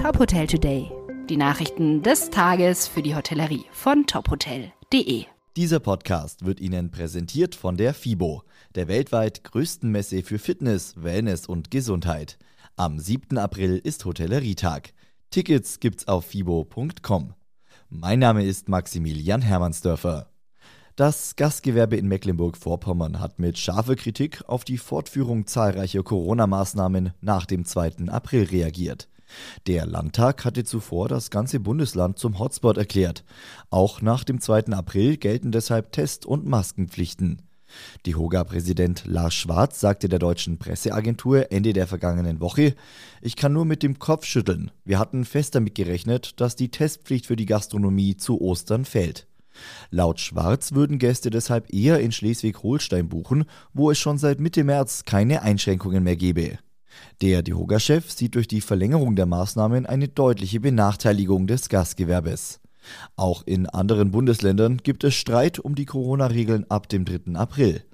Top Hotel Today. Die Nachrichten des Tages für die Hotellerie von tophotel.de. Dieser Podcast wird Ihnen präsentiert von der FIBO, der weltweit größten Messe für Fitness, Wellness und Gesundheit. Am 7. April ist Hotellerietag. Tickets gibt's auf fibo.com. Mein Name ist Maximilian Hermannsdörfer. Das Gastgewerbe in Mecklenburg-Vorpommern hat mit scharfer Kritik auf die Fortführung zahlreicher Corona-Maßnahmen nach dem 2. April reagiert. Der Landtag hatte zuvor das ganze Bundesland zum Hotspot erklärt. Auch nach dem 2. April gelten deshalb Test- und Maskenpflichten. DEHOGA-Präsident Lars Schwarz sagte der deutschen Presseagentur Ende der vergangenen Woche, ich kann nur mit dem Kopf schütteln. Wir hatten fest damit gerechnet, dass die Testpflicht für die Gastronomie zu Ostern fällt. Laut Schwarz würden Gäste deshalb eher in Schleswig-Holstein buchen, wo es schon seit Mitte März keine Einschränkungen mehr gebe. Der DEHOGA-Chef sieht durch die Verlängerung der Maßnahmen eine deutliche Benachteiligung des Gastgewerbes. Auch in anderen Bundesländern gibt es Streit um die Corona-Regeln ab dem 3. April.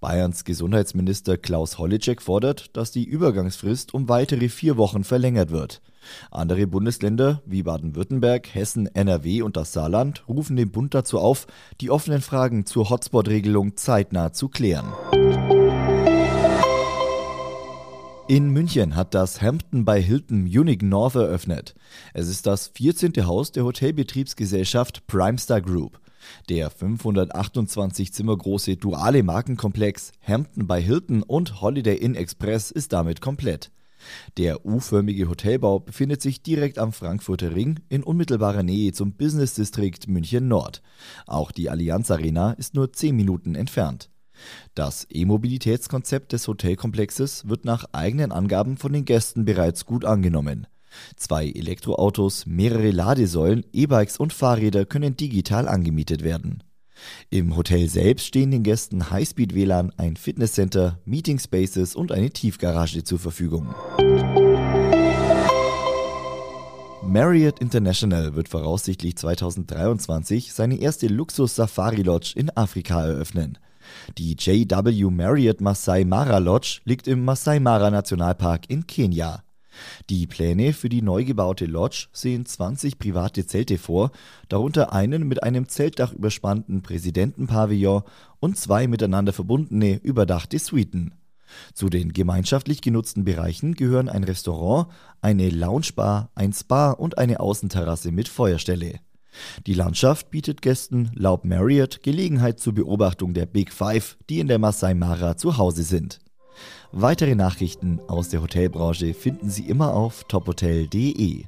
Bayerns Gesundheitsminister Klaus Holleczek fordert, dass die Übergangsfrist um weitere vier Wochen verlängert wird. Andere Bundesländer wie Baden-Württemberg, Hessen, NRW und das Saarland rufen den Bund dazu auf, die offenen Fragen zur Hotspot-Regelung zeitnah zu klären. In München hat das Hampton bei Hilton Munich North eröffnet. Es ist das 14. Haus der Hotelbetriebsgesellschaft Primestar Group. Der 528 Zimmer große duale Markenkomplex Hampton bei Hilton und Holiday Inn Express ist damit komplett. Der U-förmige Hotelbau befindet sich direkt am Frankfurter Ring in unmittelbarer Nähe zum Business District München Nord. Auch die Allianz Arena ist nur 10 Minuten entfernt. Das E-Mobilitätskonzept des Hotelkomplexes wird nach eigenen Angaben von den Gästen bereits gut angenommen. Zwei Elektroautos, mehrere Ladesäulen, E-Bikes und Fahrräder können digital angemietet werden. Im Hotel selbst stehen den Gästen Highspeed-WLAN, ein Fitnesscenter, Meeting Spaces und eine Tiefgarage zur Verfügung. Marriott International wird voraussichtlich 2023 seine erste Luxus-Safari-Lodge in Afrika eröffnen. Die JW Marriott Masai Mara Lodge liegt im Masai Mara Nationalpark in Kenia. Die Pläne für die neu gebaute Lodge sehen 20 private Zelte vor, darunter einen mit einem Zeltdach überspannten Präsidentenpavillon und zwei miteinander verbundene überdachte Suiten. Zu den gemeinschaftlich genutzten Bereichen gehören ein Restaurant, eine Loungebar, ein Spa und eine Außenterrasse mit Feuerstelle. Die Landschaft bietet Gästen laut Marriott Gelegenheit zur Beobachtung der Big Five, die in der Masai Mara zu Hause sind. Weitere Nachrichten aus der Hotelbranche finden Sie immer auf tophotel.de.